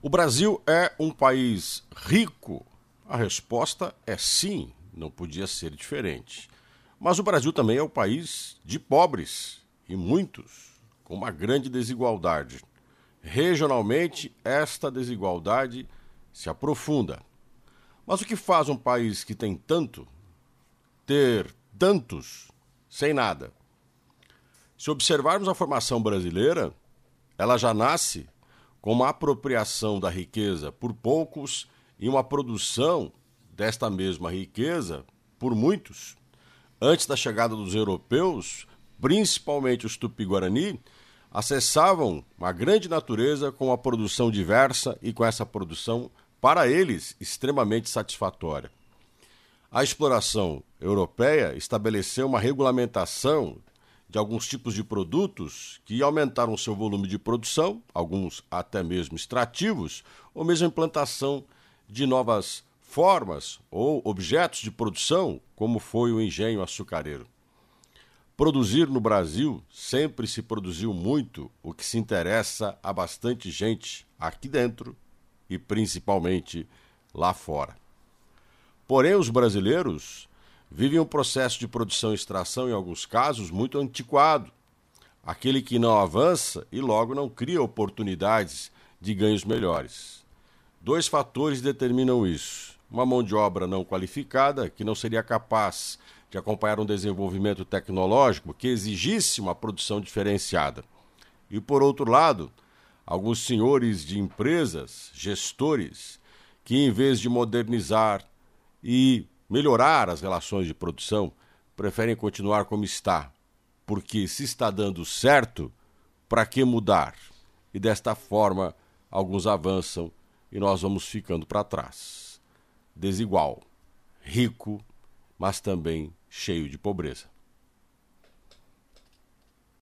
O Brasil é um país rico? A resposta é sim, não podia ser diferente. Mas o Brasil também é um país de pobres, e muitos, com uma grande desigualdade. Regionalmente, esta desigualdade se aprofunda. Mas o que faz um país que tem tanto ter tantos sem nada? Se observarmos a formação brasileira, ela já nasce com uma apropriação da riqueza por poucos e uma produção desta mesma riqueza por muitos. Antes da chegada dos europeus, principalmente os tupi-guarani, acessavam uma grande natureza com uma produção diversa e com essa produção, para eles, extremamente satisfatória. A exploração europeia estabeleceu uma regulamentação de alguns tipos de produtos que aumentaram seu volume de produção, alguns até mesmo extrativos, ou mesmo implantação de novas formas ou objetos de produção, como foi o engenho açucareiro. Produzir no Brasil sempre se produziu muito, o que se interessa a bastante gente aqui dentro e principalmente lá fora. Porém, os brasileiros vivem um processo de produção e extração, em alguns casos, muito antiquado. Aquele que não avança e logo não cria oportunidades de ganhos melhores. Dois fatores determinam isso: uma mão de obra não qualificada, que não seria capaz de acompanhar um desenvolvimento tecnológico que exigisse uma produção diferenciada. E por outro lado, alguns senhores de empresas, gestores, que em vez de modernizar e melhorar as relações de produção, preferem continuar como está, porque se está dando certo, para que mudar? E desta forma, alguns avançam e nós vamos ficando para trás. Desigual, rico, mas também cheio de pobreza.